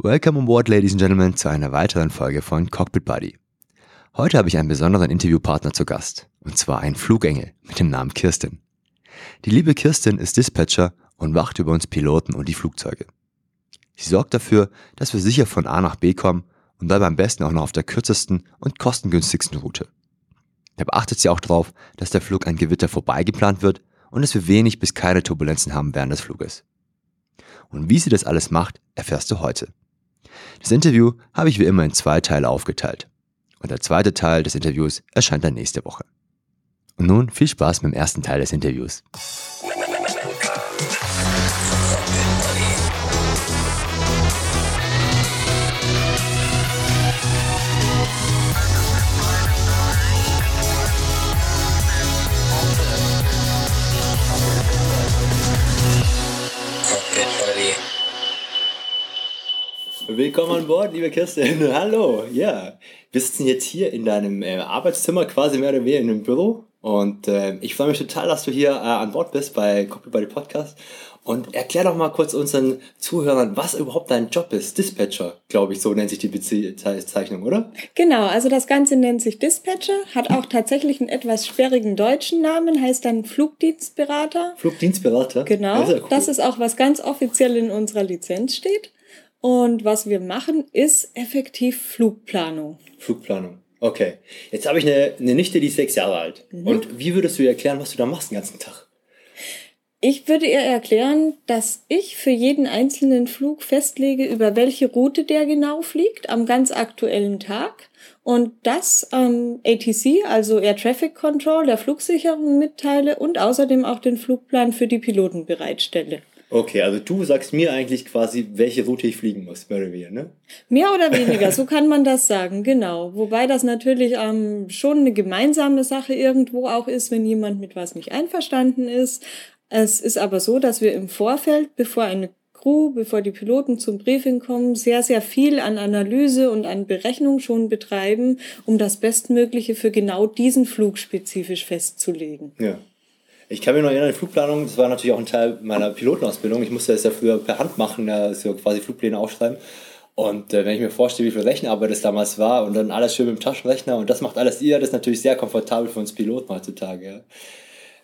Welcome on board, ladies and gentlemen, zu einer weiteren Folge von Cockpit Buddy. Heute habe ich einen besonderen Interviewpartner zu Gast, und zwar einen Flugengel mit dem Namen Kirsten. Die liebe Kirsten ist Dispatcher und wacht über uns Piloten und die Flugzeuge. Sie sorgt dafür, dass wir sicher von A nach B kommen und dabei am besten auch noch auf der kürzesten und kostengünstigsten Route. Da beachtet sie auch darauf, dass der Flug an Gewitter vorbeigeplant wird und dass wir wenig bis keine Turbulenzen haben während des Fluges. Und wie sie das alles macht, erfährst du heute. Das Interview habe ich wie immer in zwei Teile aufgeteilt. Und der zweite Teil des Interviews erscheint dann nächste Woche. Und nun viel Spaß mit dem ersten Teil des Interviews. Willkommen an Bord, liebe Kirsten. Hallo, ja. Wir sitzen jetzt hier in deinem äh, Arbeitszimmer, quasi mehr oder weniger in einem Büro. Und äh, ich freue mich total, dass du hier äh, an Bord bist bei Copy Buddy Podcast. Und erklär doch mal kurz unseren Zuhörern, was überhaupt dein Job ist. Dispatcher, glaube ich, so nennt sich die Bezeichnung, oder? Genau, also das Ganze nennt sich Dispatcher, hat auch tatsächlich einen etwas sperrigen deutschen Namen, heißt dann Flugdienstberater. Flugdienstberater? Genau, ja cool. das ist auch was ganz offiziell in unserer Lizenz steht. Und was wir machen, ist effektiv Flugplanung. Flugplanung. Okay. Jetzt habe ich eine, eine Nichte, die ist sechs Jahre alt. Mhm. Und wie würdest du ihr erklären, was du da machst den ganzen Tag? Ich würde ihr erklären, dass ich für jeden einzelnen Flug festlege, über welche Route der genau fliegt, am ganz aktuellen Tag. Und das ähm, ATC, also Air Traffic Control, der Flugsicherung mitteile und außerdem auch den Flugplan für die Piloten bereitstelle. Okay, also du sagst mir eigentlich quasi, welche Route ich fliegen muss, mehr oder weniger, ne? Mehr oder weniger, so kann man das sagen, genau. Wobei das natürlich ähm, schon eine gemeinsame Sache irgendwo auch ist, wenn jemand mit was nicht einverstanden ist. Es ist aber so, dass wir im Vorfeld, bevor eine Crew, bevor die Piloten zum Briefing kommen, sehr, sehr viel an Analyse und an Berechnung schon betreiben, um das Bestmögliche für genau diesen Flug spezifisch festzulegen. Ja. Ich kann mich noch erinnern, die Flugplanung, das war natürlich auch ein Teil meiner Pilotenausbildung. Ich musste das ja früher per Hand machen, ja, so quasi Flugpläne aufschreiben. Und äh, wenn ich mir vorstelle, wie viel Rechenarbeit das damals war und dann alles schön mit dem Taschenrechner und das macht alles ihr, das ist natürlich sehr komfortabel für uns Piloten heutzutage. Ja.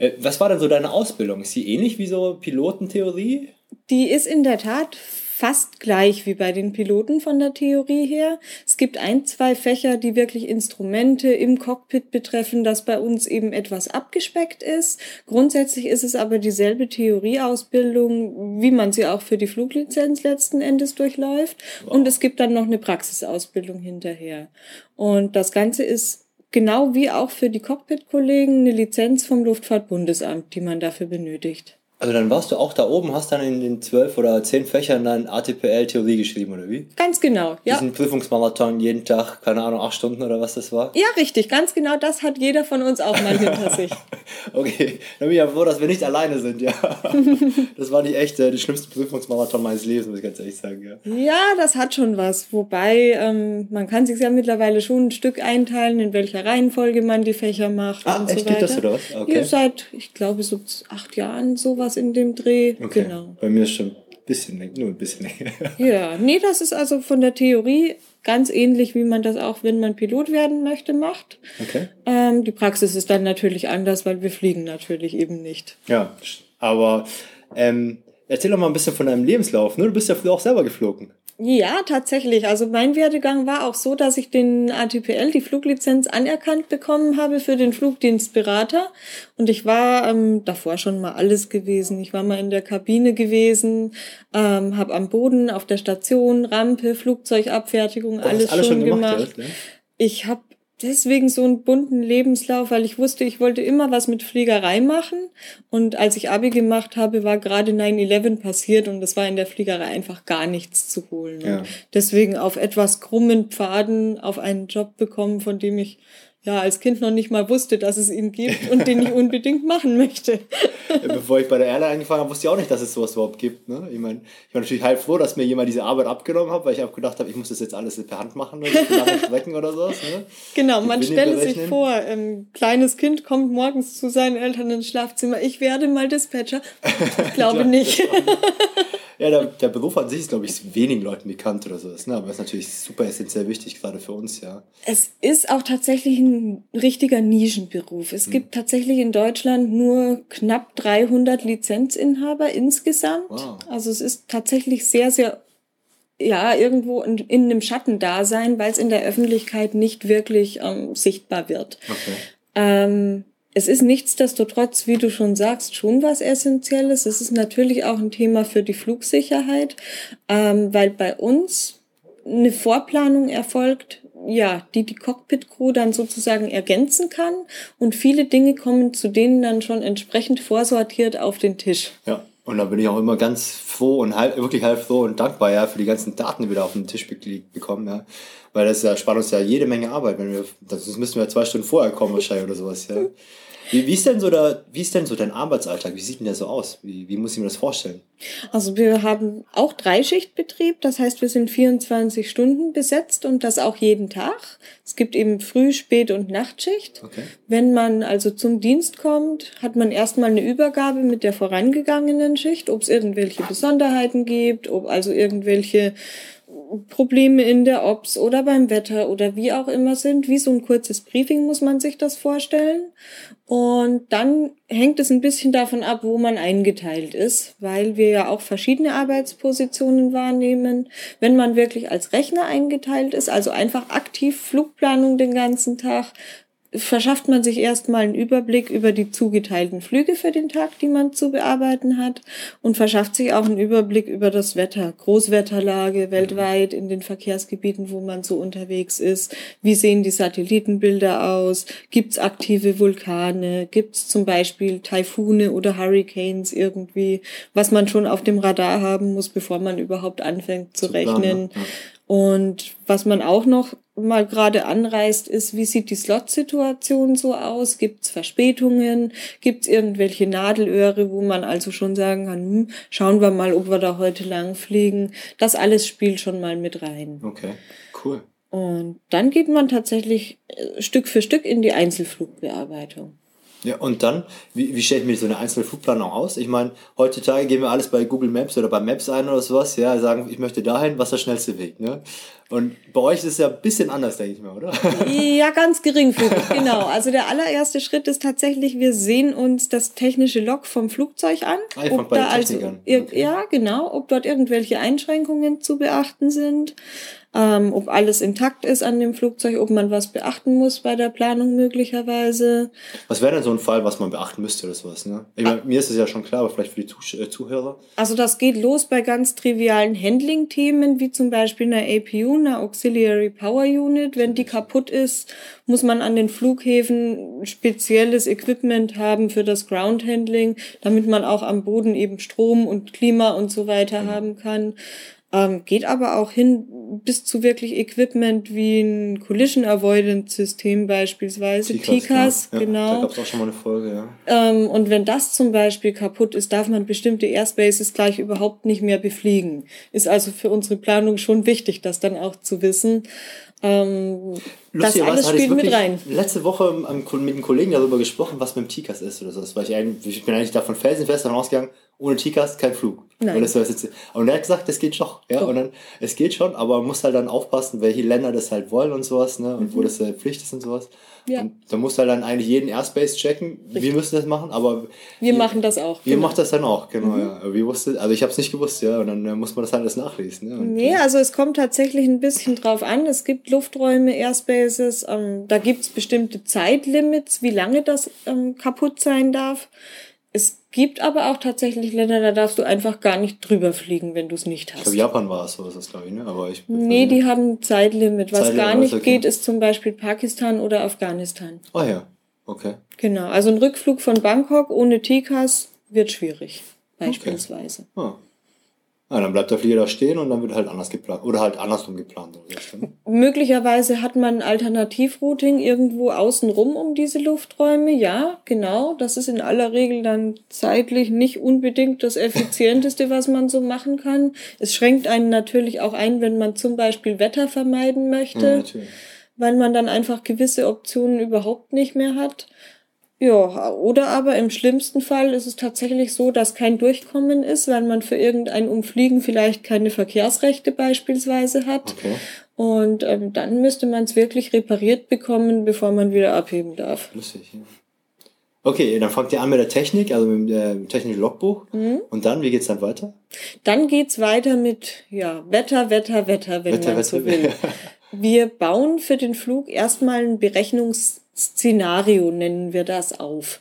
Äh, was war denn so deine Ausbildung? Ist sie ähnlich wie so Pilotentheorie? Die ist in der Tat fast gleich wie bei den Piloten von der Theorie her. Es gibt ein, zwei Fächer, die wirklich Instrumente im Cockpit betreffen, das bei uns eben etwas abgespeckt ist. Grundsätzlich ist es aber dieselbe Theorieausbildung, wie man sie auch für die Fluglizenz letzten Endes durchläuft. Wow. Und es gibt dann noch eine Praxisausbildung hinterher. Und das Ganze ist genau wie auch für die Cockpit-Kollegen eine Lizenz vom Luftfahrtbundesamt, die man dafür benötigt. Also dann warst du auch da oben, hast dann in den zwölf oder zehn Fächern dann ATPL-Theorie geschrieben, oder wie? Ganz genau, ja. Diesen Prüfungsmarathon jeden Tag, keine Ahnung, acht Stunden oder was das war? Ja, richtig, ganz genau, das hat jeder von uns auch mal hinter sich. okay, dann bin ich ja froh, dass wir nicht alleine sind, ja. das war nicht echt äh, der schlimmste Prüfungsmarathon meines Lebens, muss ich ganz ehrlich sagen, ja. Ja, das hat schon was, wobei ähm, man kann sich ja mittlerweile schon ein Stück einteilen, in welcher Reihenfolge man die Fächer macht ah, und echt, so weiter. Geht das oder was? Okay. Ja, seit, ich glaube, so acht Jahren sowas sowas in dem Dreh. Okay. Genau. Bei mir ist schon ein bisschen, nur ein bisschen länger. ja, nee, das ist also von der Theorie ganz ähnlich, wie man das auch, wenn man Pilot werden möchte, macht. Okay. Ähm, die Praxis ist dann natürlich anders, weil wir fliegen natürlich eben nicht. Ja, aber ähm, erzähl doch mal ein bisschen von deinem Lebenslauf. Ne? Du bist ja früher auch selber geflogen. Ja, tatsächlich. Also mein Werdegang war auch so, dass ich den ATPL, die Fluglizenz, anerkannt bekommen habe für den Flugdienstberater. Und ich war ähm, davor schon mal alles gewesen. Ich war mal in der Kabine gewesen, ähm, habe am Boden, auf der Station, Rampe, Flugzeugabfertigung, oh, alles, alles, schon, schon gemacht. gemacht. Ne? Ich habe deswegen so einen bunten Lebenslauf, weil ich wusste, ich wollte immer was mit Fliegerei machen. Und als ich Abi gemacht habe, war gerade 9-11 passiert und es war in der Fliegerei einfach gar nichts zu holen. Ja. deswegen auf etwas krummen Pfaden auf einen Job bekommen, von dem ich ja, als Kind noch nicht mal wusste, dass es ihn gibt und den ich unbedingt machen möchte. Bevor ich bei der Airline angefangen habe, wusste ich auch nicht, dass es sowas überhaupt gibt. Ne? Ich meine, ich war natürlich halb froh, dass mir jemand diese Arbeit abgenommen hat, weil ich auch gedacht habe, ich muss das jetzt alles per Hand machen, lange Strecken oder sowas. Ne? Genau, man stelle sich vor, ein kleines Kind kommt morgens zu seinen Eltern ins Schlafzimmer, ich werde mal Dispatcher. Ich glaube nicht. Ja, der, der, Beruf an sich ist, glaube ich, wenigen Leuten bekannt oder sowas. Ne? Aber ist natürlich super essentiell wichtig, gerade für uns, ja. Es ist auch tatsächlich ein richtiger Nischenberuf. Es hm. gibt tatsächlich in Deutschland nur knapp 300 Lizenzinhaber insgesamt. Wow. Also es ist tatsächlich sehr, sehr ja, irgendwo in, in einem Schattendasein, weil es in der Öffentlichkeit nicht wirklich ähm, sichtbar wird. Okay. Ähm, es ist nichtsdestotrotz, wie du schon sagst, schon was Essentielles. Es ist natürlich auch ein Thema für die Flugsicherheit, ähm, weil bei uns eine Vorplanung erfolgt, ja, die die Cockpit-Crew dann sozusagen ergänzen kann und viele Dinge kommen zu denen dann schon entsprechend vorsortiert auf den Tisch. Ja. Und da bin ich auch immer ganz froh und halb, wirklich halb froh und dankbar, ja, für die ganzen Daten, die wir da auf den Tisch bekommen, ja. Weil das ja, spart uns ja jede Menge Arbeit, wenn wir, das müssen wir zwei Stunden vorher kommen wahrscheinlich oder sowas, ja. Wie, wie, ist denn so der, wie ist denn so dein Arbeitsalltag? Wie sieht denn der so aus? Wie, wie muss ich mir das vorstellen? Also wir haben auch Dreischichtbetrieb, das heißt, wir sind 24 Stunden besetzt und das auch jeden Tag. Es gibt eben Früh-, Spät- und Nachtschicht. Okay. Wenn man also zum Dienst kommt, hat man erstmal eine Übergabe mit der vorangegangenen Schicht, ob es irgendwelche Besonderheiten gibt, ob also irgendwelche Probleme in der Ops oder beim Wetter oder wie auch immer sind. Wie so ein kurzes Briefing muss man sich das vorstellen. Und dann hängt es ein bisschen davon ab, wo man eingeteilt ist, weil wir ja auch verschiedene Arbeitspositionen wahrnehmen. Wenn man wirklich als Rechner eingeteilt ist, also einfach aktiv Flugplanung den ganzen Tag, verschafft man sich erstmal einen Überblick über die zugeteilten Flüge für den Tag, die man zu bearbeiten hat und verschafft sich auch einen Überblick über das Wetter, Großwetterlage weltweit in den Verkehrsgebieten, wo man so unterwegs ist. Wie sehen die Satellitenbilder aus? Gibt's aktive Vulkane? Gibt's zum Beispiel Taifune oder Hurricanes irgendwie, was man schon auf dem Radar haben muss, bevor man überhaupt anfängt zu, zu rechnen? Ja. Und was man auch noch mal gerade anreißt, ist, wie sieht die Slot-Situation so aus? Gibt es Verspätungen? Gibt es irgendwelche Nadelöhre, wo man also schon sagen kann, hm, schauen wir mal, ob wir da heute lang fliegen. Das alles spielt schon mal mit rein. Okay, cool. Und dann geht man tatsächlich äh, Stück für Stück in die Einzelflugbearbeitung. Ja, und dann, wie, wie stelle ich mir so eine einzelne Flugplanung aus? Ich meine, heutzutage gehen wir alles bei Google Maps oder bei Maps ein oder sowas, ja, sagen, ich möchte dahin, was der schnellste Weg, ne? Und bei euch ist es ja ein bisschen anders, denke ich mal, oder? Ja, ganz geringfügig, genau. Also der allererste Schritt ist tatsächlich, wir sehen uns das technische Log vom Flugzeug an. Ah, ob da also, okay. Ja, genau, ob dort irgendwelche Einschränkungen zu beachten sind ähm, ob alles intakt ist an dem Flugzeug, ob man was beachten muss bei der Planung möglicherweise. Was wäre denn so ein Fall, was man beachten müsste oder sowas? Ne? Ich mein, mir ist es ja schon klar, aber vielleicht für die Zuh äh, Zuhörer. Also das geht los bei ganz trivialen Handling-Themen, wie zum Beispiel einer APU, einer Auxiliary Power Unit. Wenn die kaputt ist, muss man an den Flughäfen spezielles Equipment haben für das Ground Handling, damit man auch am Boden eben Strom und Klima und so weiter mhm. haben kann. Ähm, geht aber auch hin bis zu wirklich Equipment wie ein Collision Avoidance System beispielsweise, TICAS, genau. genau. Ja, da gab es auch schon mal eine Folge, ja. Ähm, und wenn das zum Beispiel kaputt ist, darf man bestimmte Airspaces gleich überhaupt nicht mehr befliegen. Ist also für unsere Planung schon wichtig, das dann auch zu wissen. Ähm, das alles spielt mit rein. Letzte Woche mit einem Kollegen darüber gesprochen, was mit dem TICAS ist oder so. Das war ich, ich bin eigentlich davon felsenfest davon ausgegangen, ohne TICAS kein Flug. Nein. Und, das jetzt, und er hat gesagt, das geht schon. Ja? Oh. Und dann, es geht schon, aber man muss halt dann aufpassen, welche Länder das halt wollen und sowas, ne? Und mhm. wo das äh, Pflicht ist und sowas. Ja. Und da muss halt dann eigentlich jeden Airspace checken. Richtig. Wir müssen das machen, aber. Wir, wir machen das auch. Wir genau. machen das dann auch, genau, mhm. ja. Aber wir wussten, also ich habe es nicht gewusst, ja. Und dann äh, muss man das halt alles nachlesen. Ja? Und, nee, also es kommt tatsächlich ein bisschen drauf an. Es gibt Lufträume, Airspaces, ähm, da gibt es bestimmte Zeitlimits, wie lange das ähm, kaputt sein darf. Es gibt aber auch tatsächlich Länder, da darfst du einfach gar nicht drüber fliegen, wenn du es nicht hast. Ich glaube, Japan war es, so ist das, glaube ich, ne? Aber ich nee, die haben ein Zeitlimit. Was Zeitlimit, gar nicht okay. geht, ist zum Beispiel Pakistan oder Afghanistan. Ah ja, okay. Genau, also ein Rückflug von Bangkok ohne TKs wird schwierig, beispielsweise. Okay. Ah. Ja, dann bleibt der Flieger da stehen und dann wird halt anders geplant. Oder halt andersrum geplant. Oder so. Möglicherweise hat man ein Alternativrouting irgendwo außenrum um diese Lufträume. Ja, genau. Das ist in aller Regel dann zeitlich nicht unbedingt das Effizienteste, was man so machen kann. Es schränkt einen natürlich auch ein, wenn man zum Beispiel Wetter vermeiden möchte. Ja, weil man dann einfach gewisse Optionen überhaupt nicht mehr hat. Ja, oder aber im schlimmsten Fall ist es tatsächlich so, dass kein Durchkommen ist, weil man für irgendein Umfliegen vielleicht keine Verkehrsrechte beispielsweise hat. Okay. Und ähm, dann müsste man es wirklich repariert bekommen, bevor man wieder abheben darf. Lustig, ja. Okay, dann fangt ihr an mit der Technik, also mit dem äh, technischen Logbuch. Mhm. Und dann, wie geht's dann weiter? Dann geht's weiter mit ja, Wetter, Wetter, Wetter, wenn Wetter, man Wetter, so will. wir bauen für den Flug erstmal ein Berechnungsszenario, nennen wir das auf.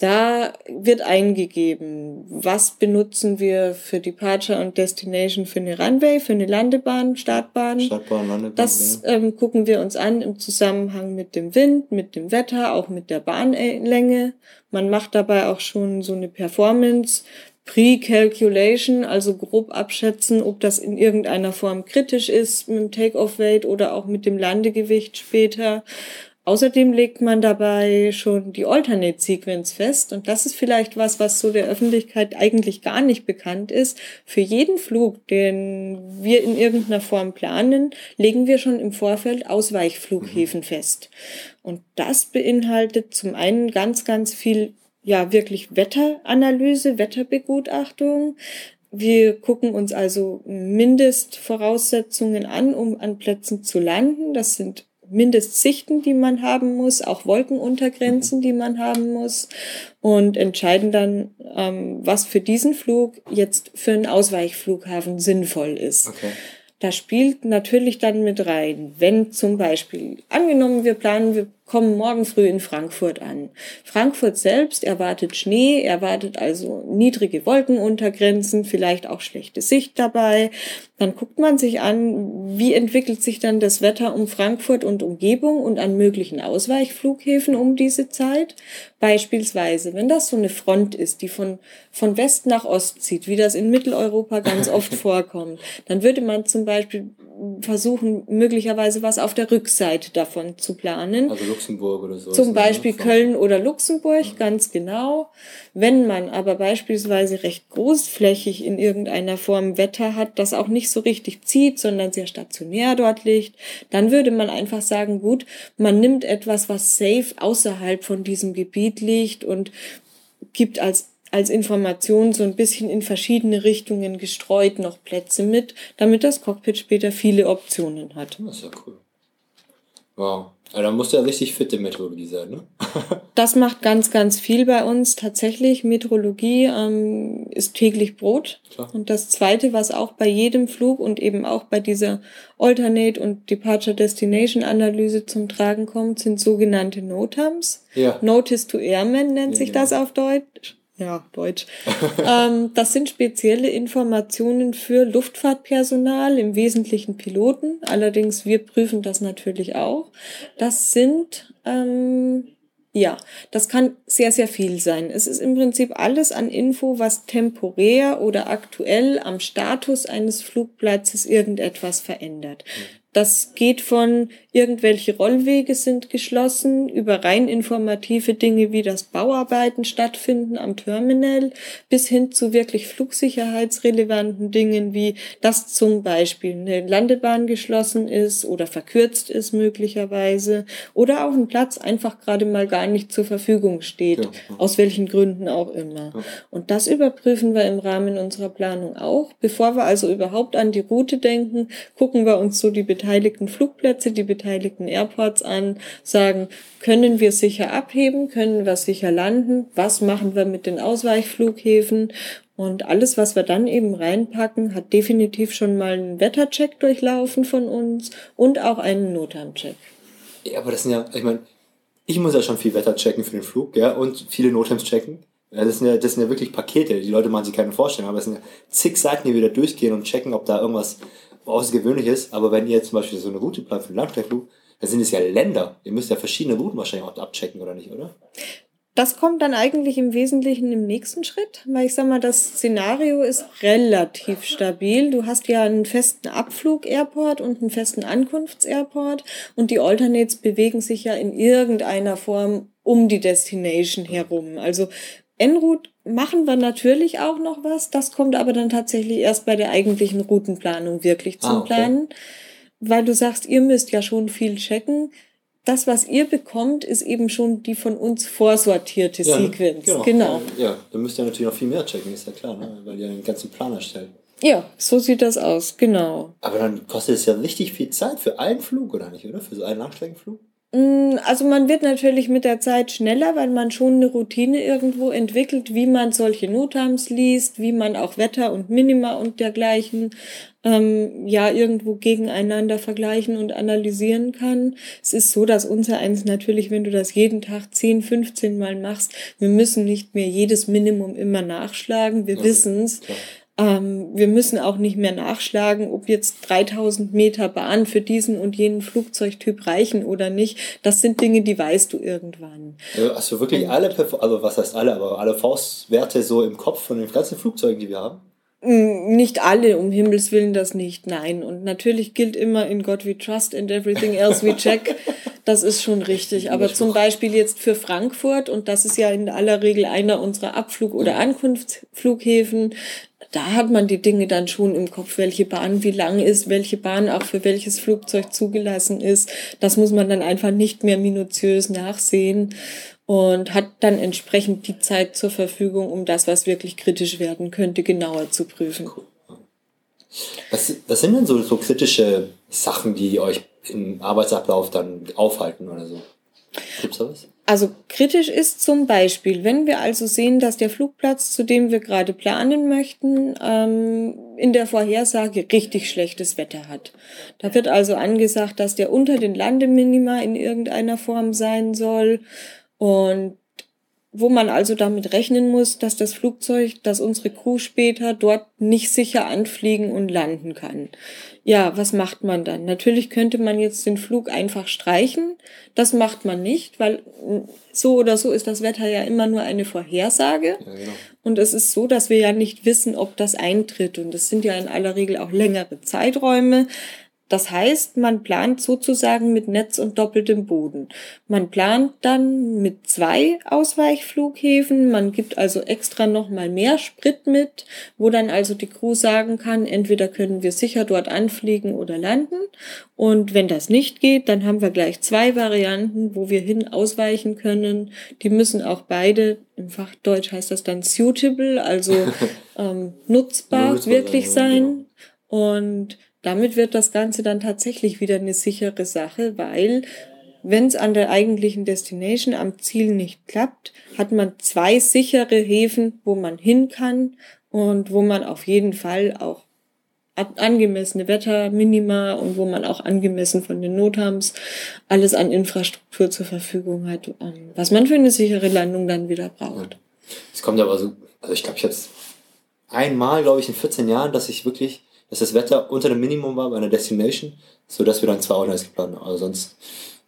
Da wird eingegeben, was benutzen wir für Departure und Destination für eine Runway, für eine Landebahn, Startbahn. Startbahn, Landebahn. Das ja. ähm, gucken wir uns an im Zusammenhang mit dem Wind, mit dem Wetter, auch mit der Bahnlänge. Man macht dabei auch schon so eine Performance. Pre-Calculation, also grob abschätzen, ob das in irgendeiner Form kritisch ist mit dem Take-off-Weight oder auch mit dem Landegewicht später. Außerdem legt man dabei schon die Alternate-Sequence fest und das ist vielleicht was, was so der Öffentlichkeit eigentlich gar nicht bekannt ist. Für jeden Flug, den wir in irgendeiner Form planen, legen wir schon im Vorfeld Ausweichflughäfen mhm. fest. Und das beinhaltet zum einen ganz, ganz viel ja wirklich Wetteranalyse, Wetterbegutachtung. Wir gucken uns also Mindestvoraussetzungen an, um an Plätzen zu landen. Das sind Mindestsichten, die man haben muss, auch Wolkenuntergrenzen, die man haben muss und entscheiden dann, ähm, was für diesen Flug jetzt für einen Ausweichflughafen sinnvoll ist. Okay. Da spielt natürlich dann mit rein, wenn zum Beispiel, angenommen, wir planen, wir kommen morgen früh in Frankfurt an. Frankfurt selbst erwartet Schnee, erwartet also niedrige Wolkenuntergrenzen, vielleicht auch schlechte Sicht dabei. Dann guckt man sich an, wie entwickelt sich dann das Wetter um Frankfurt und Umgebung und an möglichen Ausweichflughäfen um diese Zeit. Beispielsweise, wenn das so eine Front ist, die von, von West nach Ost zieht, wie das in Mitteleuropa ganz oft vorkommt, dann würde man zum Beispiel versuchen, möglicherweise was auf der Rückseite davon zu planen. Also Luxemburg oder so. Zum Beispiel ne? Köln oder Luxemburg, ja. ganz genau. Wenn man aber beispielsweise recht großflächig in irgendeiner Form Wetter hat, das auch nicht so richtig zieht, sondern sehr stationär dort liegt, dann würde man einfach sagen, gut, man nimmt etwas, was safe außerhalb von diesem Gebiet liegt und gibt als als Information so ein bisschen in verschiedene Richtungen gestreut noch Plätze mit, damit das Cockpit später viele Optionen hat. Das ist ja cool. Wow. Aber dann musst du ja richtig fitte Meteorologie sein, ne? das macht ganz, ganz viel bei uns. Tatsächlich, Meteorologie ähm, ist täglich Brot. Klar. Und das Zweite, was auch bei jedem Flug und eben auch bei dieser Alternate und Departure Destination Analyse zum Tragen kommt, sind sogenannte NOTAMs. Ja. Notice to Airmen nennt ja, sich genau. das auf Deutsch ja, Deutsch. ähm, das sind spezielle Informationen für Luftfahrtpersonal, im Wesentlichen Piloten. Allerdings, wir prüfen das natürlich auch. Das sind, ähm, ja, das kann sehr, sehr viel sein. Es ist im Prinzip alles an Info, was temporär oder aktuell am Status eines Flugplatzes irgendetwas verändert. Das geht von irgendwelche Rollwege sind geschlossen über rein informative Dinge wie das Bauarbeiten stattfinden am Terminal bis hin zu wirklich flugsicherheitsrelevanten Dingen wie dass zum Beispiel eine Landebahn geschlossen ist oder verkürzt ist möglicherweise oder auch ein Platz einfach gerade mal gar nicht zur Verfügung steht, ja. aus welchen Gründen auch immer. Ja. Und das überprüfen wir im Rahmen unserer Planung auch. Bevor wir also überhaupt an die Route denken, gucken wir uns so die beteiligten Flugplätze, die beteiligten Airports an, sagen, können wir sicher abheben, können wir sicher landen, was machen wir mit den Ausweichflughäfen und alles, was wir dann eben reinpacken, hat definitiv schon mal einen Wettercheck durchlaufen von uns und auch einen Notam-Check. Ja, aber das sind ja, ich meine, ich muss ja schon viel Wetter checken für den Flug, ja, und viele Notams checken. Das, sind ja, das sind ja wirklich Pakete. Die Leute machen sich keine Vorstellung, aber es sind ja zig Seiten, die wieder durchgehen und checken, ob da irgendwas außergewöhnlich ist, aber wenn ihr zum Beispiel so eine Route plant für einen Langstreckenflug, dann sind es ja Länder. Ihr müsst ja verschiedene Routen wahrscheinlich auch abchecken, oder nicht, oder? Das kommt dann eigentlich im Wesentlichen im nächsten Schritt, weil ich sag mal, das Szenario ist relativ stabil. Du hast ja einen festen Abflug-Airport und einen festen Ankunfts-Airport und die Alternates bewegen sich ja in irgendeiner Form um die Destination herum. Also en route machen wir natürlich auch noch was. Das kommt aber dann tatsächlich erst bei der eigentlichen Routenplanung wirklich zum ah, okay. Planen. Weil du sagst, ihr müsst ja schon viel checken. das, was ihr bekommt, ist eben schon die von uns vorsortierte ja, Sequenz. Genau. genau. Ja, da müsst ihr natürlich noch viel mehr checken, ist ja klar, ne? weil ihr den ganzen Plan erstellt. Ja, so sieht das aus, genau. Aber dann kostet es ja richtig viel Zeit für einen Flug, oder nicht, oder? Für so einen Langstreckenflug? Mm, also man wird natürlich mit der Zeit schneller, weil man schon eine Routine irgendwo entwickelt, wie man solche Notams liest, wie man auch Wetter und Minima und dergleichen ähm, ja irgendwo gegeneinander vergleichen und analysieren kann. Es ist so, dass unser eins natürlich, wenn du das jeden Tag 10, 15 Mal machst, wir müssen nicht mehr jedes Minimum immer nachschlagen. Wir okay. wissen es. Ähm, wir müssen auch nicht mehr nachschlagen, ob jetzt 3000 Meter Bahn für diesen und jenen Flugzeugtyp reichen oder nicht. Das sind Dinge, die weißt du irgendwann. Also wirklich alle, also was heißt alle, aber alle Faustwerte so im Kopf von den ganzen Flugzeugen, die wir haben? Mm, nicht alle, um Himmels Willen das nicht, nein. Und natürlich gilt immer in God we trust and everything else we check. Das ist schon richtig. Aber zum Beispiel jetzt für Frankfurt, und das ist ja in aller Regel einer unserer Abflug- oder Ankunftsflughäfen, da hat man die Dinge dann schon im Kopf, welche Bahn wie lang ist, welche Bahn auch für welches Flugzeug zugelassen ist. Das muss man dann einfach nicht mehr minutiös nachsehen und hat dann entsprechend die Zeit zur Verfügung, um das, was wirklich kritisch werden könnte, genauer zu prüfen. Cool. Was, was sind denn so, so kritische Sachen, die euch im Arbeitsablauf dann aufhalten oder so? Gibt's da was? Also kritisch ist zum Beispiel, wenn wir also sehen, dass der Flugplatz, zu dem wir gerade planen möchten, ähm, in der Vorhersage richtig schlechtes Wetter hat. Da wird also angesagt, dass der unter den Landeminima in irgendeiner Form sein soll und wo man also damit rechnen muss, dass das Flugzeug, dass unsere Crew später dort nicht sicher anfliegen und landen kann. Ja, was macht man dann? Natürlich könnte man jetzt den Flug einfach streichen. Das macht man nicht, weil so oder so ist das Wetter ja immer nur eine Vorhersage. Ja, genau. Und es ist so, dass wir ja nicht wissen, ob das eintritt. Und es sind ja in aller Regel auch längere Zeiträume. Das heißt, man plant sozusagen mit Netz und doppeltem Boden. Man plant dann mit zwei Ausweichflughäfen. Man gibt also extra nochmal mehr Sprit mit, wo dann also die Crew sagen kann, entweder können wir sicher dort anfliegen oder landen. Und wenn das nicht geht, dann haben wir gleich zwei Varianten, wo wir hin ausweichen können. Die müssen auch beide, im Fachdeutsch heißt das dann suitable, also ähm, nutzbar wirklich sein. Und damit wird das Ganze dann tatsächlich wieder eine sichere Sache, weil wenn es an der eigentlichen Destination am Ziel nicht klappt, hat man zwei sichere Häfen, wo man hin kann und wo man auf jeden Fall auch angemessene Wetterminima und wo man auch angemessen von den Nothams alles an Infrastruktur zur Verfügung hat, was man für eine sichere Landung dann wieder braucht. Es kommt aber so, also ich glaube, ich jetzt einmal, glaube ich, in 14 Jahren, dass ich wirklich dass das Wetter unter dem Minimum war bei einer Destination, so dass wir dann zwei Ordners geplant haben. Also sonst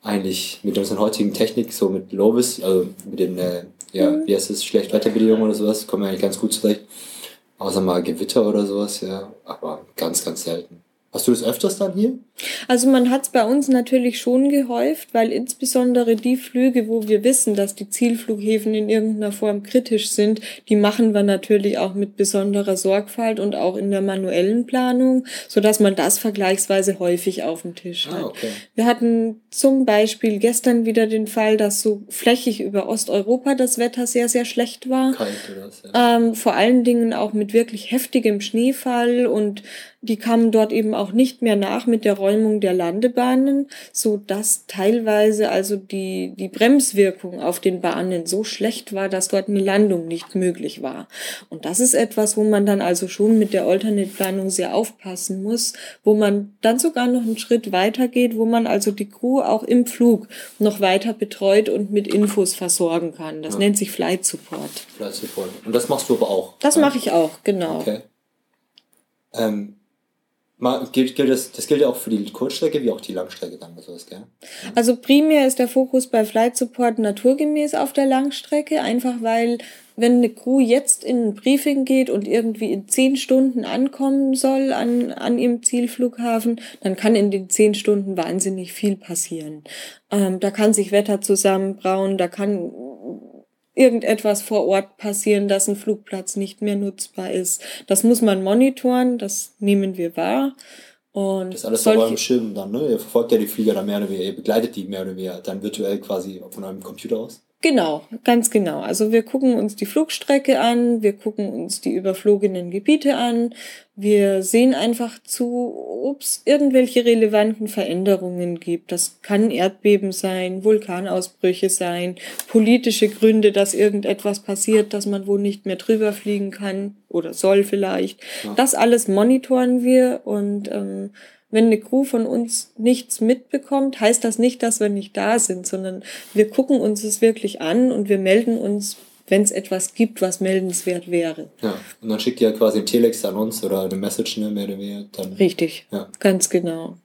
eigentlich mit unserer heutigen Technik, so mit Lovis, also mit den, äh, ja, mhm. wie heißt es, Schlechtwetterbedingungen oder sowas, kommen wir eigentlich ganz gut zurecht. Außer mal Gewitter oder sowas, ja, aber ganz, ganz selten. Hast du das öfters dann hier? Also man hat es bei uns natürlich schon gehäuft, weil insbesondere die Flüge, wo wir wissen, dass die Zielflughäfen in irgendeiner Form kritisch sind, die machen wir natürlich auch mit besonderer Sorgfalt und auch in der manuellen Planung, so dass man das vergleichsweise häufig auf dem Tisch ah, hat. Ah, okay. Wir hatten zum Beispiel gestern wieder den Fall, dass so flächig über Osteuropa das Wetter sehr, sehr schlecht war. Kalt oder ja. ähm, vor allen Dingen auch mit wirklich heftigem Schneefall und die kamen dort eben auch nicht mehr nach mit der Räumung der Landebahnen, so dass teilweise also die, die Bremswirkung auf den Bahnen so schlecht war, dass dort eine Landung nicht möglich war. Und das ist etwas, wo man dann also schon mit der Alternate-Planung sehr aufpassen muss, wo man dann sogar noch einen Schritt weiter geht, wo man also die Crew auch im Flug noch weiter betreut und mit Infos versorgen kann. Das ja. nennt sich Flight Support. Flight Support. Und das machst du aber auch? Das ja? mache ich auch, genau. Okay. Ähm, Gilt, gilt das, das gilt ja auch für die Kurzstrecke wie auch die Langstrecke dann oder sowas, gell? Also primär ist der Fokus bei Flight Support naturgemäß auf der Langstrecke, einfach weil wenn eine Crew jetzt in ein Briefing geht und irgendwie in zehn Stunden ankommen soll an, an ihrem Zielflughafen, dann kann in den zehn Stunden wahnsinnig viel passieren. Ähm, da kann sich Wetter zusammenbrauen, da kann irgendetwas vor Ort passieren, dass ein Flugplatz nicht mehr nutzbar ist. Das muss man monitoren, das nehmen wir wahr. Und Das ist alles auf eurem Schirm dann, ne? Ihr verfolgt ja die Flieger dann mehr oder weniger, ihr begleitet die mehr oder weniger dann virtuell quasi von eurem Computer aus. Genau, ganz genau. Also wir gucken uns die Flugstrecke an, wir gucken uns die überflogenen Gebiete an, wir sehen einfach zu, ob es irgendwelche relevanten Veränderungen gibt. Das kann Erdbeben sein, Vulkanausbrüche sein, politische Gründe, dass irgendetwas passiert, dass man wohl nicht mehr drüber fliegen kann oder soll vielleicht. Ja. Das alles monitoren wir und ähm, wenn eine Crew von uns nichts mitbekommt, heißt das nicht, dass wir nicht da sind, sondern wir gucken uns es wirklich an und wir melden uns, wenn es etwas gibt, was meldenswert wäre. Ja. Und dann schickt ihr quasi ein Telex an uns oder eine Message, ne, mehr oder weniger. Dann, Richtig, Ja. ganz genau.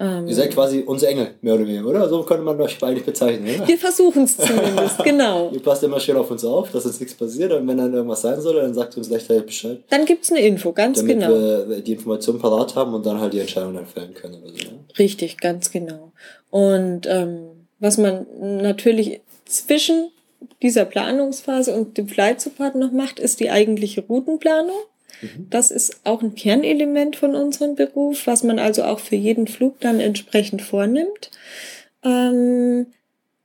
Ähm, Ihr seid quasi unsere Engel, mehr oder weniger, oder? So könnte man euch beide bezeichnen, oder? wir versuchen es zumindest, genau. Ihr passt immer schön auf uns auf, dass uns nichts passiert und wenn dann irgendwas sein soll, dann sagt uns rechtzeitig Bescheid. Dann gibt's eine Info, ganz Damit genau. wir die Information parat haben und dann halt die Entscheidung dann fällen können. Oder so, ne? Richtig, ganz genau. Und ähm, was man natürlich zwischen dieser Planungsphase und dem Flight Support noch macht, ist die eigentliche Routenplanung. Das ist auch ein Kernelement von unserem Beruf, was man also auch für jeden Flug dann entsprechend vornimmt. Ähm,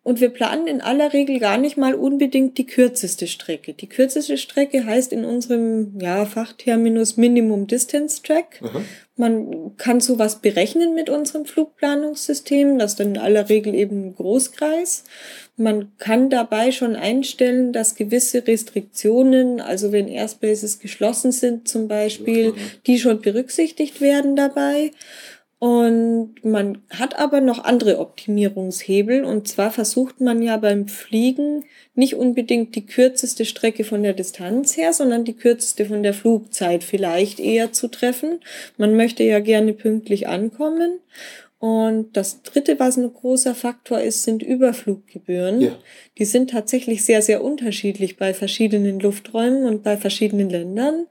und wir planen in aller Regel gar nicht mal unbedingt die kürzeste Strecke. Die kürzeste Strecke heißt in unserem ja, Fachterminus Minimum Distance Track. Mhm. Man kann sowas berechnen mit unserem Flugplanungssystem. Das ist dann in aller Regel eben Großkreis. Man kann dabei schon einstellen, dass gewisse Restriktionen, also wenn Airspaces geschlossen sind zum Beispiel, die schon berücksichtigt werden dabei. Und man hat aber noch andere Optimierungshebel. Und zwar versucht man ja beim Fliegen nicht unbedingt die kürzeste Strecke von der Distanz her, sondern die kürzeste von der Flugzeit vielleicht eher zu treffen. Man möchte ja gerne pünktlich ankommen. Und das dritte, was ein großer Faktor ist, sind Überfluggebühren. Ja. Die sind tatsächlich sehr, sehr unterschiedlich bei verschiedenen Lufträumen und bei verschiedenen Ländern.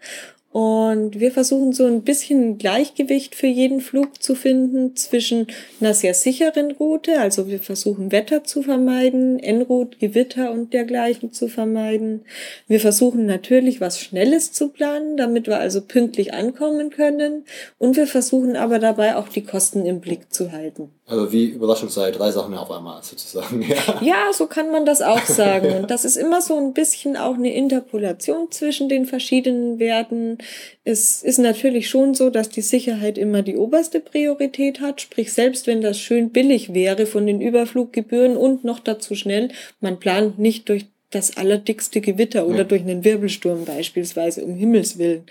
Und wir versuchen so ein bisschen Gleichgewicht für jeden Flug zu finden zwischen einer sehr sicheren Route, also wir versuchen Wetter zu vermeiden, En-Route, Gewitter und dergleichen zu vermeiden. Wir versuchen natürlich was Schnelles zu planen, damit wir also pünktlich ankommen können. Und wir versuchen aber dabei auch die Kosten im Blick zu halten. Also wie Überraschungsei, drei Sachen auf einmal sozusagen. Ja. Ja, so kann man das auch sagen. Und das ist immer so ein bisschen auch eine Interpolation zwischen den verschiedenen Werten. Es ist natürlich schon so, dass die Sicherheit immer die oberste Priorität hat. Sprich, selbst wenn das schön billig wäre von den Überfluggebühren und noch dazu schnell, man plant nicht durch das allerdickste Gewitter oder Ja. durch einen Wirbelsturm beispielsweise, um Himmels Willen.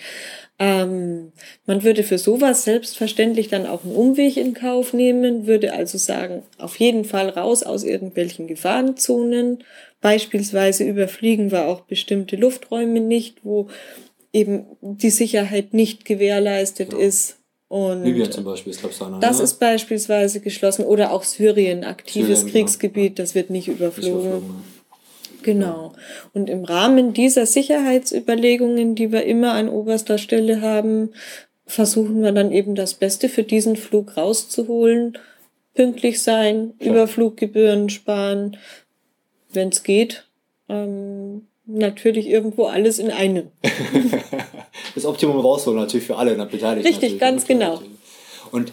Ähm, man würde für sowas selbstverständlich dann auch einen Umweg in Kauf nehmen, würde also sagen, auf jeden Fall raus aus irgendwelchen Gefahrenzonen. Beispielsweise überfliegen wir auch bestimmte Lufträume nicht, wo eben die Sicherheit nicht gewährleistet Ja. ist. Und Libyen zum Beispiel ist, glaube ich, so einer. das ne? ist beispielsweise geschlossen oder auch Syrien, aktives Syrien, genau. Kriegsgebiet, das wird nicht überflogen. überflogen. Genau. Und im Rahmen dieser Sicherheitsüberlegungen, die wir immer an oberster Stelle haben, versuchen wir dann eben das Beste für diesen Flug rauszuholen. Pünktlich sein, Ja. Überfluggebühren sparen, wenn es geht. Ähm, natürlich irgendwo alles in einem. das Optimum rausholen natürlich für alle Beteiligten. Richtig, natürlich. ganz genau. Und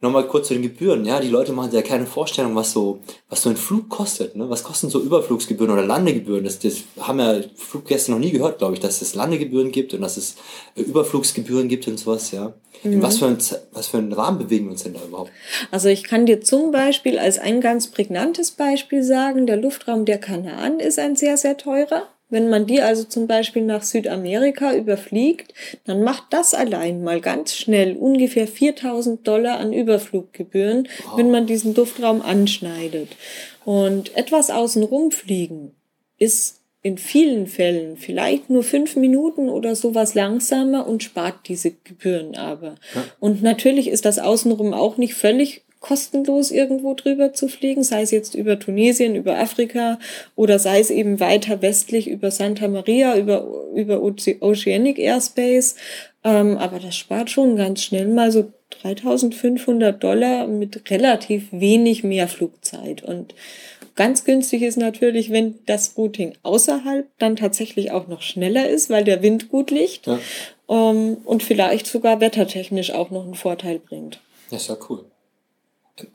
nochmal kurz zu den Gebühren. Ja, die Leute machen sich ja keine Vorstellung, was so, was so ein Flug kostet. Ne? Was kosten so Überflugsgebühren oder Landegebühren? Das, das haben ja Fluggäste noch nie gehört, glaube ich, dass es Landegebühren gibt und dass es äh, Überflugsgebühren gibt und sowas. Ja. Mhm. In was für ein, was für einen Rahmen bewegen wir uns denn da überhaupt? Also ich kann dir zum Beispiel als ein ganz prägnantes Beispiel sagen, der Luftraum der Kanaren ist ein sehr, sehr teurer. Wenn man die also zum Beispiel nach Südamerika überfliegt, dann macht das allein mal ganz schnell ungefähr 4000 Dollar an Überfluggebühren, wenn man diesen Luftraum anschneidet. Und etwas außenrum fliegen ist in vielen Fällen vielleicht nur fünf Minuten oder sowas langsamer und spart diese Gebühren aber. Und natürlich ist das außenrum auch nicht völlig kostenlos irgendwo drüber zu fliegen, sei es jetzt über Tunesien, über Afrika oder sei es eben weiter westlich über Santa Maria, über, über Oce- Oceanic Airspace. Ähm, aber das spart schon ganz schnell mal so 3500 Dollar mit relativ wenig mehr Flugzeit. Und ganz günstig ist natürlich, wenn das Routing außerhalb dann tatsächlich auch noch schneller ist, weil der Wind gut liegt. Ja. ähm, und vielleicht sogar wettertechnisch auch noch einen Vorteil bringt. Das ist ja cool.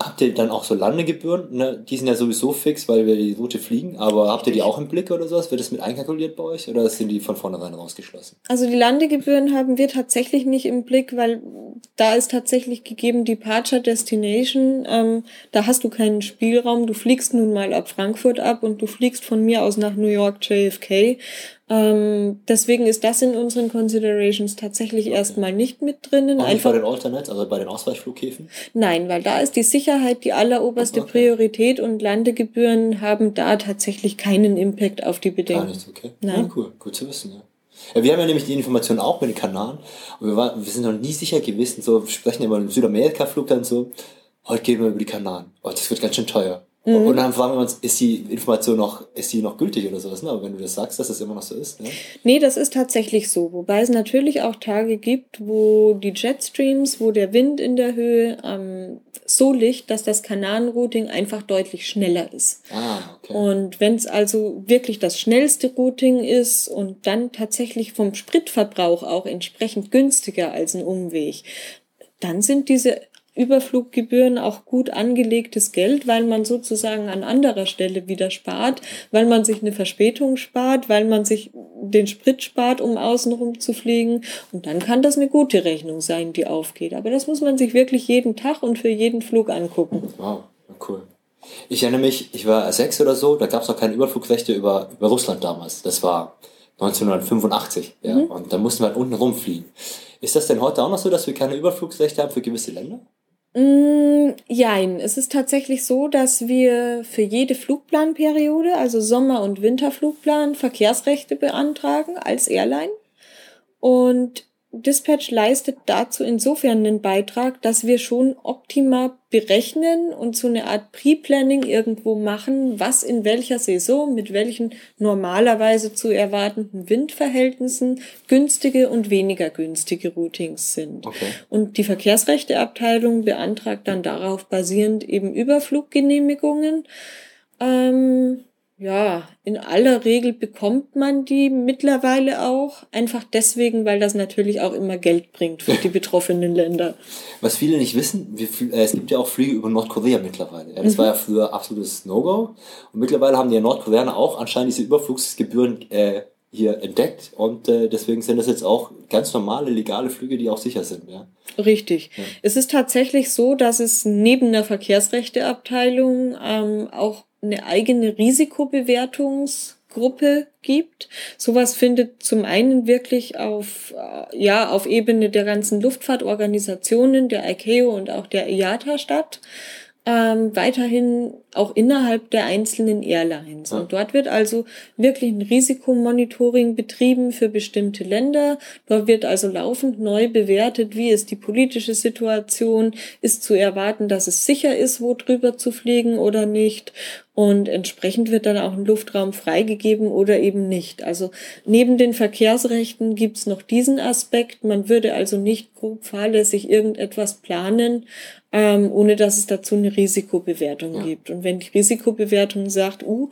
Habt ihr dann auch so Landegebühren? Ne? Die sind ja sowieso fix, weil wir die Route fliegen, aber habt ihr die auch im Blick oder sowas? Wird das mit einkalkuliert bei euch oder sind die von vornherein rausgeschlossen? Also die Landegebühren haben wir tatsächlich nicht im Blick, weil da ist tatsächlich gegeben Departure Destination. Ähm, da hast du keinen Spielraum. Du fliegst nun mal ab Frankfurt ab und du fliegst von mir aus nach New York JFK. Ähm, deswegen ist das in unseren Considerations tatsächlich okay. erstmal nicht mit drinnen. Auch nicht bei den Alternates, also bei den Ausweichflughäfen? Nein, weil da ist die Sicherheit die alleroberste okay. Priorität und Landegebühren haben da tatsächlich keinen Impact auf die Bedenken. Gar nichts, okay. Nein. Ja, cool, gut zu wissen, ja. Ja, wir haben ja nämlich die Information auch mit den Kanaren. Und wir, war, wir sind noch nie sicher gewesen, so, wir sprechen immer im Südamerika-Flug dann so, heute gehen wir über die Kanaren. Oh, das wird ganz schön teuer. Mhm. Und dann fragen wir uns, ist die Information noch, ist die noch gültig oder sowas? Ne? Aber wenn du das sagst, dass das immer noch so ist. Ne? Nee, das ist tatsächlich so. Wobei es natürlich auch Tage gibt, wo die Jetstreams, wo der Wind in der Höhe ähm, so liegt, dass das Kanarenrouting einfach deutlich schneller ist. Ah, okay. Und wenn es also wirklich das schnellste Routing ist und dann tatsächlich vom Spritverbrauch auch entsprechend günstiger als ein Umweg, dann sind diese Überfluggebühren auch gut angelegtes Geld, weil man sozusagen an anderer Stelle wieder spart, weil man sich eine Verspätung spart, weil man sich den Sprit spart, um außenrum zu fliegen. Und dann kann das eine gute Rechnung sein, die aufgeht. Aber das muss man sich wirklich jeden Tag und für jeden Flug angucken. Wow, cool. Ich erinnere mich, ich war sechs oder so, da gab es noch keine Überflugrechte über, über Russland damals. Das war 1985. Ja, mhm. Und da mussten wir halt unten rumfliegen. Ist das denn heute auch noch so, dass wir keine Überflugsrechte haben für gewisse Länder? Mm, jein. Es ist tatsächlich so, dass wir für jede Flugplanperiode, also Sommer- und Winterflugplan, Verkehrsrechte beantragen als Airline. Und Dispatch leistet dazu insofern einen Beitrag, dass wir schon optimal berechnen und so eine Art Pre-Planning irgendwo machen, was in welcher Saison mit welchen normalerweise zu erwartenden Windverhältnissen günstige und weniger günstige Routings sind. Okay. Und die Verkehrsrechteabteilung beantragt dann darauf basierend eben Überfluggenehmigungen. Ähm, ja, in aller Regel bekommt man die mittlerweile auch, einfach deswegen, weil das natürlich auch immer Geld bringt für die betroffenen Länder. Was viele nicht wissen, wir, äh, es gibt ja auch Flüge über Nordkorea mittlerweile. Ja, das mhm. war ja früher absolutes No-Go. Und mittlerweile haben die Nordkoreaner auch anscheinend diese Überflugsgebühren äh, hier entdeckt und äh, deswegen sind das jetzt auch ganz normale legale Flüge, die auch sicher sind. Ja. Richtig. Ja. Es ist tatsächlich so, dass es neben der Verkehrsrechteabteilung ähm, auch eine eigene Risikobewertungsgruppe gibt. Sowas findet zum einen wirklich auf, äh, ja, auf Ebene der ganzen Luftfahrtorganisationen, der ICAO und auch der IATA statt ähm, weiterhin auch innerhalb der einzelnen Airlines. Und dort wird also wirklich ein Risikomonitoring betrieben für bestimmte Länder. Dort wird also laufend neu bewertet, wie ist die politische Situation, ist zu erwarten, dass es sicher ist, wo drüber zu fliegen oder nicht. Und entsprechend wird dann auch ein Luftraum freigegeben oder eben nicht. Also neben den Verkehrsrechten gibt's noch diesen Aspekt. Man würde also nicht grob fahrlässig irgendetwas planen, ähm, ohne dass es dazu eine Risikobewertung ja. gibt. Und wenn die Risikobewertung sagt, uh,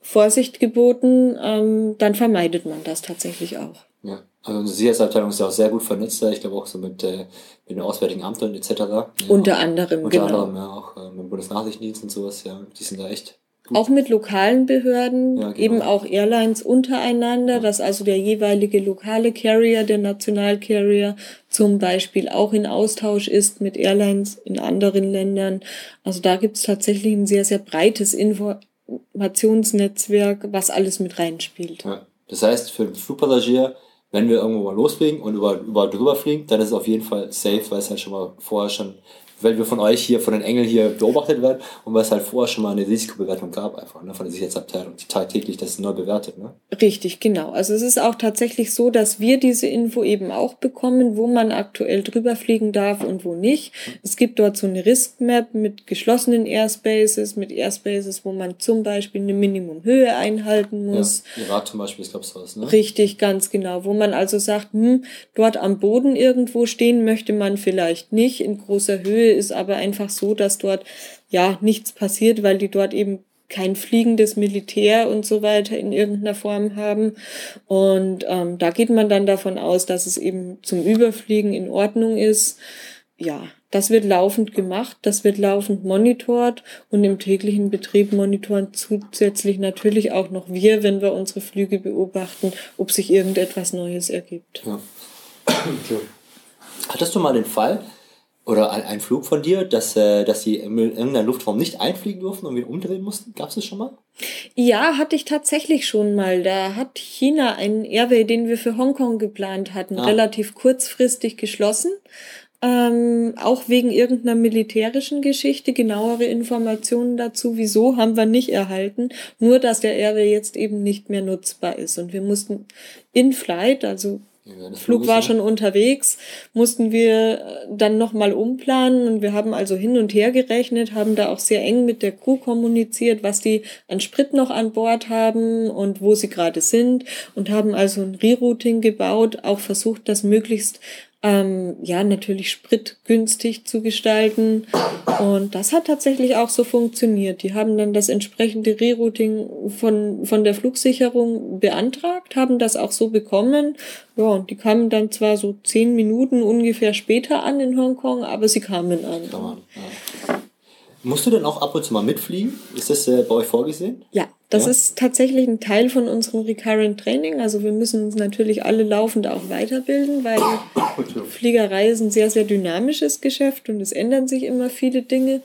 Vorsicht geboten, ähm, dann vermeidet man das tatsächlich auch. Ja, also unsere Sicherheitsabteilung ist ja auch sehr gut vernetzt, ich glaube auch so mit, äh, mit den Auswärtigen Ämtern etc. Ja, unter anderem, unter genau. anderem, ja, auch äh, mit dem Bundesnachrichtendienst und sowas, ja, die sind da echt auch mit lokalen Behörden, ja, genau. eben auch Airlines untereinander, ja. dass also der jeweilige lokale Carrier, der Nationalcarrier zum Beispiel auch in Austausch ist mit Airlines in anderen Ländern. Also da gibt's tatsächlich ein sehr, sehr breites Informationsnetzwerk, was alles mit reinspielt. Ja. Das heißt, für den Flugpassagier, wenn wir irgendwo mal losfliegen und über, über drüber fliegen, dann ist es auf jeden Fall safe, weil es halt schon mal vorher schon weil wir von euch hier, von den Engeln hier beobachtet werden und weil es halt vorher schon mal eine Risikobewertung gab, einfach ne, von der Sicherheitsabteilung, die tagtäglich das neu bewertet. Ne? Richtig, genau. Also es ist auch tatsächlich so, dass wir diese Info eben auch bekommen, wo man aktuell drüber fliegen darf und wo nicht. Es gibt dort so eine Risk-Map mit geschlossenen Airspaces, mit Airspaces, wo man zum Beispiel eine Minimumhöhe einhalten muss. Ja, Irak zum Beispiel ist, glaube ich, sowas, ne? Richtig, ganz genau. Wo man also sagt, hm, dort am Boden irgendwo stehen möchte man vielleicht nicht in großer Höhe ist aber einfach so, dass dort ja nichts passiert, weil die dort eben kein fliegendes Militär und so weiter in irgendeiner Form haben. Und ähm, da geht man dann davon aus, dass es eben zum Überfliegen in Ordnung ist. Ja, das wird laufend gemacht, das wird laufend monitort und im täglichen Betrieb monitoren zusätzlich natürlich auch noch wir, wenn wir unsere Flüge beobachten, ob sich irgendetwas Neues ergibt. Ja. Hattest du mal den Fall, oder ein, ein Flug von dir, dass, äh, dass sie in irgendeiner Luftraum nicht einfliegen durften und wieder umdrehen mussten? Gab es das schon mal? Ja, hatte ich tatsächlich schon mal. Da hat China einen Airway, den wir für Hongkong geplant hatten, ah. relativ kurzfristig geschlossen. Ähm, auch wegen irgendeiner militärischen Geschichte. Genauere Informationen dazu, wieso, haben wir nicht erhalten. Nur, dass der Airway jetzt eben nicht mehr nutzbar ist. Und wir mussten in Flight, also ja, Flug war schon unterwegs, mussten wir äh, dann nochmal umplanen und wir haben also hin und her gerechnet, haben da auch sehr eng mit der Crew kommuniziert, was die an Sprit noch an Bord haben und wo sie gerade sind und haben also ein Rerouting gebaut, auch versucht, das möglichst ähm, ja, natürlich spritgünstig zu gestalten. Und das hat tatsächlich auch so funktioniert. Die haben dann das entsprechende Rerouting von, von der Flugsicherung beantragt, haben das auch so bekommen. Ja, und die kamen dann zwar so zehn Minuten ungefähr später an in Hongkong, aber sie kamen an. Ja. Musst du denn auch ab und zu mal mitfliegen? Ist das äh, bei euch vorgesehen? Ja, das ja? ist tatsächlich ein Teil von unserem Recurrent Training. Also wir müssen uns natürlich alle laufend auch weiterbilden, weil Fliegerei ist ein sehr, sehr dynamisches Geschäft und es ändern sich immer viele Dinge.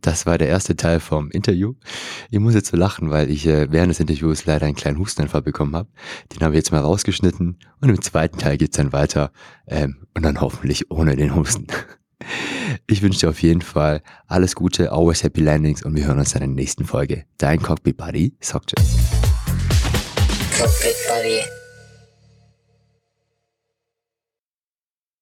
Das war der erste Teil vom Interview. Ich muss jetzt so lachen, weil ich äh, während des Interviews leider einen kleinen Hustenanfall bekommen habe. Den habe ich jetzt mal rausgeschnitten und im zweiten Teil geht's dann weiter ähm, und dann hoffentlich ohne den Husten. Ich wünsche dir auf jeden Fall alles Gute, always happy landings und wir hören uns dann in der nächsten Folge. Dein Cockpit Buddy, Sockjet. Cockpit Buddy.